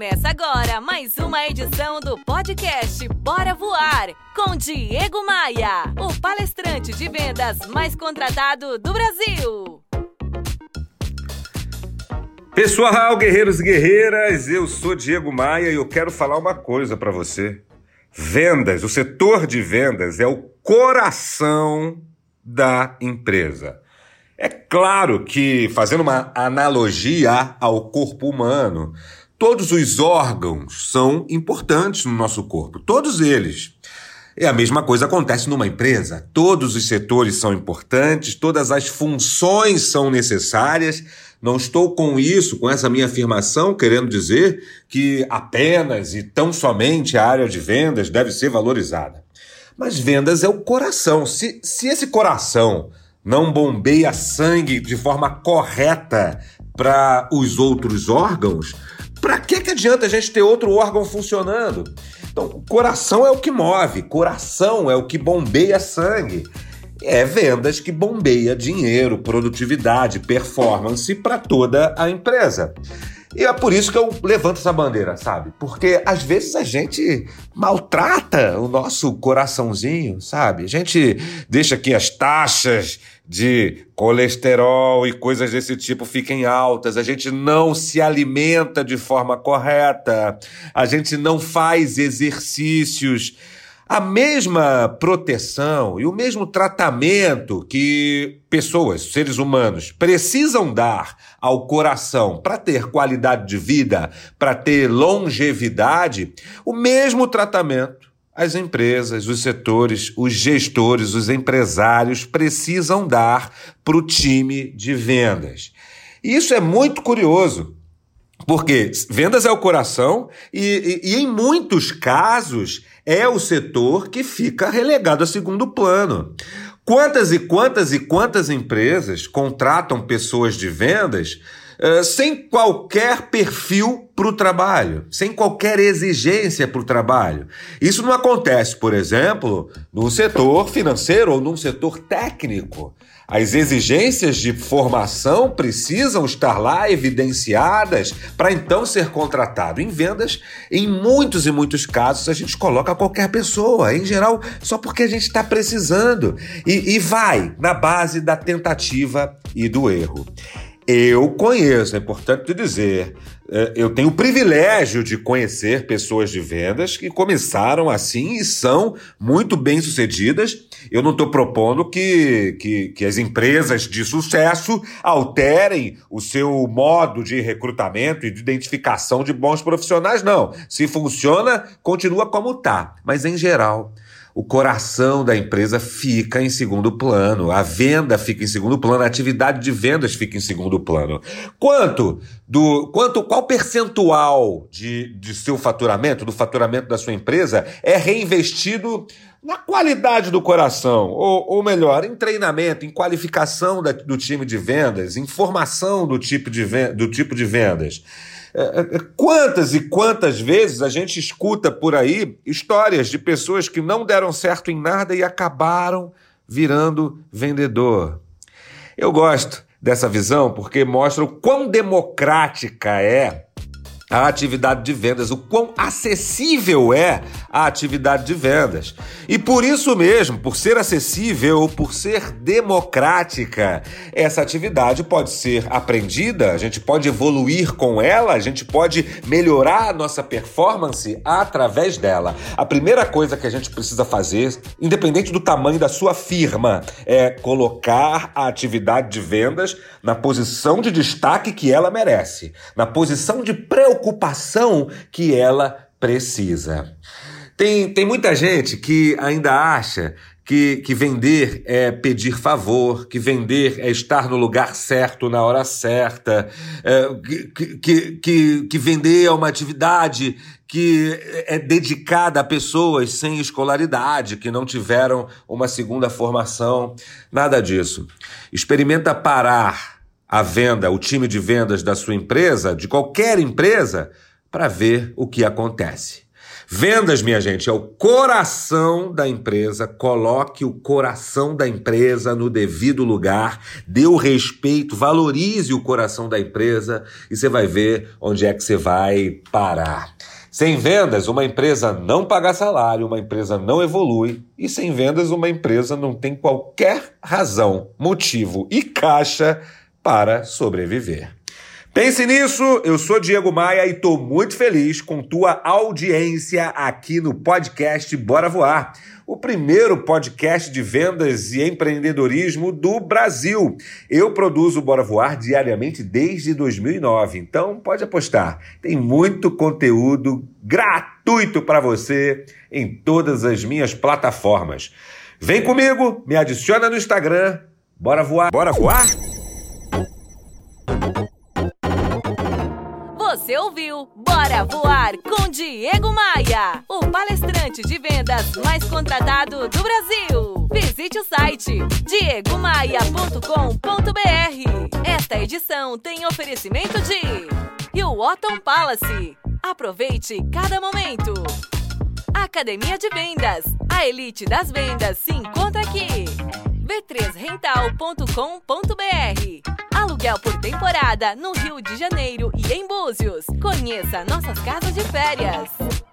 Começa agora mais uma edição do podcast Bora Voar com Diego Maia, o palestrante de vendas mais contratado do Brasil. Pessoal, guerreiros e guerreiras, eu sou Diego Maia e eu quero falar uma coisa para você. Vendas, o setor de vendas é o coração da empresa. É claro que, fazendo uma analogia ao corpo humano, todos os órgãos são importantes no nosso corpo, todos eles. E a mesma coisa acontece numa empresa. Todos os setores são importantes, todas as funções são necessárias. Não estou com isso, com essa minha afirmação, querendo dizer que apenas e tão somente a área de vendas deve ser valorizada. Mas vendas é o coração. Se, se esse coração não bombeia sangue de forma correta para os outros órgãos, para que, que adianta a gente ter outro órgão funcionando? Então, coração é o que move, coração é o que bombeia sangue. É vendas que bombeia dinheiro, produtividade, performance para toda a empresa. E é por isso que eu levanto essa bandeira, sabe? Porque às vezes a gente maltrata o nosso coraçãozinho, sabe? A gente deixa que as taxas de colesterol e coisas desse tipo fiquem altas, a gente não se alimenta de forma correta, a gente não faz exercícios a mesma proteção e o mesmo tratamento que pessoas, seres humanos, precisam dar ao coração para ter qualidade de vida, para ter longevidade, o mesmo tratamento as empresas, os setores, os gestores, os empresários precisam dar para o time de vendas. E isso é muito curioso, porque vendas é o coração e, e, e, em muitos casos é o setor que fica relegado a segundo plano. Quantas e quantas e quantas empresas contratam pessoas de vendas uh, sem qualquer perfil para o trabalho, sem qualquer exigência para o trabalho. Isso não acontece, por exemplo, no setor financeiro ou num setor técnico. As exigências de formação precisam estar lá evidenciadas para então ser contratado. Em vendas, em muitos e muitos casos, a gente coloca qualquer pessoa, em geral, só porque a gente está precisando. E, e vai na base da tentativa e do erro. Eu conheço, é importante dizer, é, eu tenho o privilégio de conhecer pessoas de vendas que começaram assim e são muito bem sucedidas. Eu não estou propondo que, que, que, as empresas de sucesso alterem o seu modo de recrutamento e de identificação de bons profissionais, não. Se funciona, continua como está. Mas em geral, o coração da empresa fica em segundo plano, a venda fica em segundo plano, a atividade de vendas fica em segundo plano. Quanto do quanto qual percentual de, de seu faturamento, do faturamento da sua empresa é reinvestido na qualidade do coração, ou, ou melhor, em treinamento, em qualificação da, do time de vendas, em formação do tipo de, do tipo de vendas. É, é, é, quantas e quantas vezes a gente escuta por aí histórias de pessoas que não deram certo em nada e acabaram virando vendedor? Eu gosto dessa visão porque mostra o quão democrática é a atividade de vendas, o quão acessível é a atividade de vendas. E por isso mesmo, por ser acessível, por ser democrática, essa atividade pode ser aprendida, a gente pode evoluir com ela, a gente pode melhorar a nossa performance através dela. A primeira coisa que a gente precisa fazer, independente do tamanho da sua firma, é colocar a atividade de vendas na posição de destaque que ela merece, na posição de preocupação preocupação que ela precisa. Tem, tem muita gente que ainda acha que, que vender é pedir favor, que vender é estar no lugar certo na hora certa, é, que, que, que, que vender é uma atividade que é dedicada a pessoas sem escolaridade, que não tiveram uma segunda formação, nada disso. Experimenta parar a venda, o time de vendas da sua empresa, de qualquer empresa, para ver o que acontece. Vendas, minha gente, é o coração da empresa. Coloque o coração da empresa no devido lugar, dê o respeito, valorize o coração da empresa e você vai ver onde é que você vai parar. Sem vendas, uma empresa não paga salário, uma empresa não evolui, e sem vendas, uma empresa não tem qualquer razão, motivo e caixa para sobreviver. Pense nisso, eu sou Diego Maia e estou muito feliz com tua audiência aqui no podcast Bora Voar, o primeiro podcast de vendas e empreendedorismo do Brasil. Eu produzo Bora Voar diariamente desde 2009, então pode apostar, tem muito conteúdo gratuito para você em todas as minhas plataformas. Vem comigo, me adiciona no Instagram, bora voar. Bora voar? Você ouviu Bora Voar com Diego Maia, o palestrante de vendas mais contratado do Brasil. Visite o site diegomaia.com.br. Esta edição tem oferecimento de Hilton Palace. Aproveite cada momento. Academia de Vendas. A elite das vendas se encontra aqui. b3rental.com.br Aluguel por temporada no Rio de Janeiro em Búzios. Conheça nossas casas de férias.